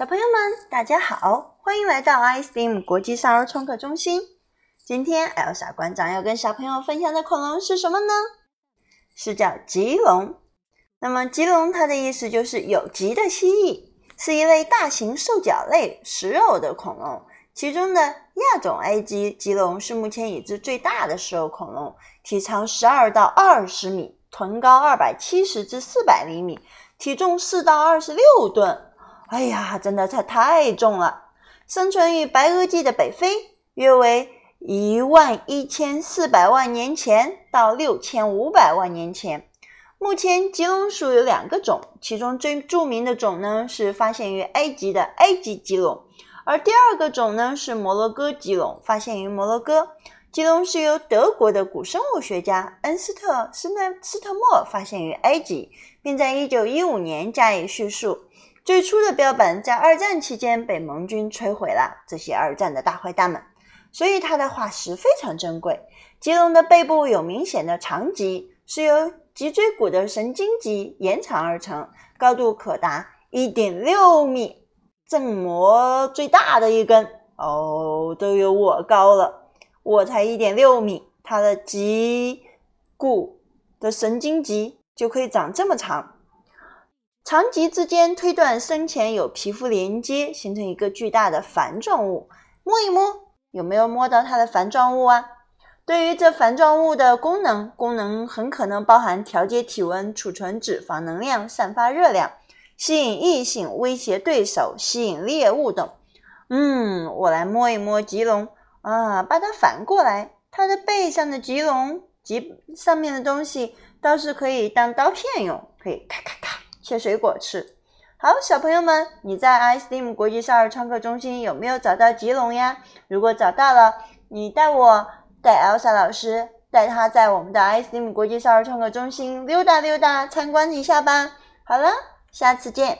小朋友们，大家好，欢迎来到 iSteam 国际少儿创客中心。今天，Elsa 馆长要跟小朋友分享的恐龙是什么呢？是叫棘龙。那么，棘龙它的意思就是有棘的蜥蜴，是一类大型兽脚类食肉的恐龙。其中的亚种 A 级棘龙是目前已知最大的食肉恐龙，体长十二到二十米，臀高二百七十至四百厘米，体重四到二十六吨。哎呀，真的它太重了！生存于白垩纪的北非，约为一万一千四百万年前到六千五百万年前。目前棘龙属有两个种，其中最著名的种呢是发现于埃及的埃及棘龙，而第二个种呢是摩洛哥棘龙，发现于摩洛哥。棘龙是由德国的古生物学家恩斯特施奈斯特莫发现于埃及，并在一九一五年加以叙述。最初的标本在二战期间被盟军摧毁了，这些二战的大坏蛋们，所以它的化石非常珍贵。棘龙的背部有明显的长棘，是由脊椎骨的神经棘延长而成，高度可达一点六米，正模最大的一根哦，都有我高了，我才一点六米，它的脊骨的神经棘就可以长这么长。长棘之间推断生前有皮肤连接，形成一个巨大的繁状物。摸一摸，有没有摸到它的繁状物啊？对于这繁状物的功能，功能很可能包含调节体温、储存脂肪能量、散发热量、吸引异性、威胁对手、吸引猎物等。嗯，我来摸一摸棘龙啊，把它反过来，它的背上的棘龙棘上面的东西倒是可以当刀片用，可以咔咔。切水果吃，好，小朋友们，你在 iSteam 国际少儿创客中心有没有找到吉龙呀？如果找到了，你带我带 Elsa 老师带他在我们的 iSteam 国际少儿创客中心溜达溜达，参观一下吧。好了，下次见。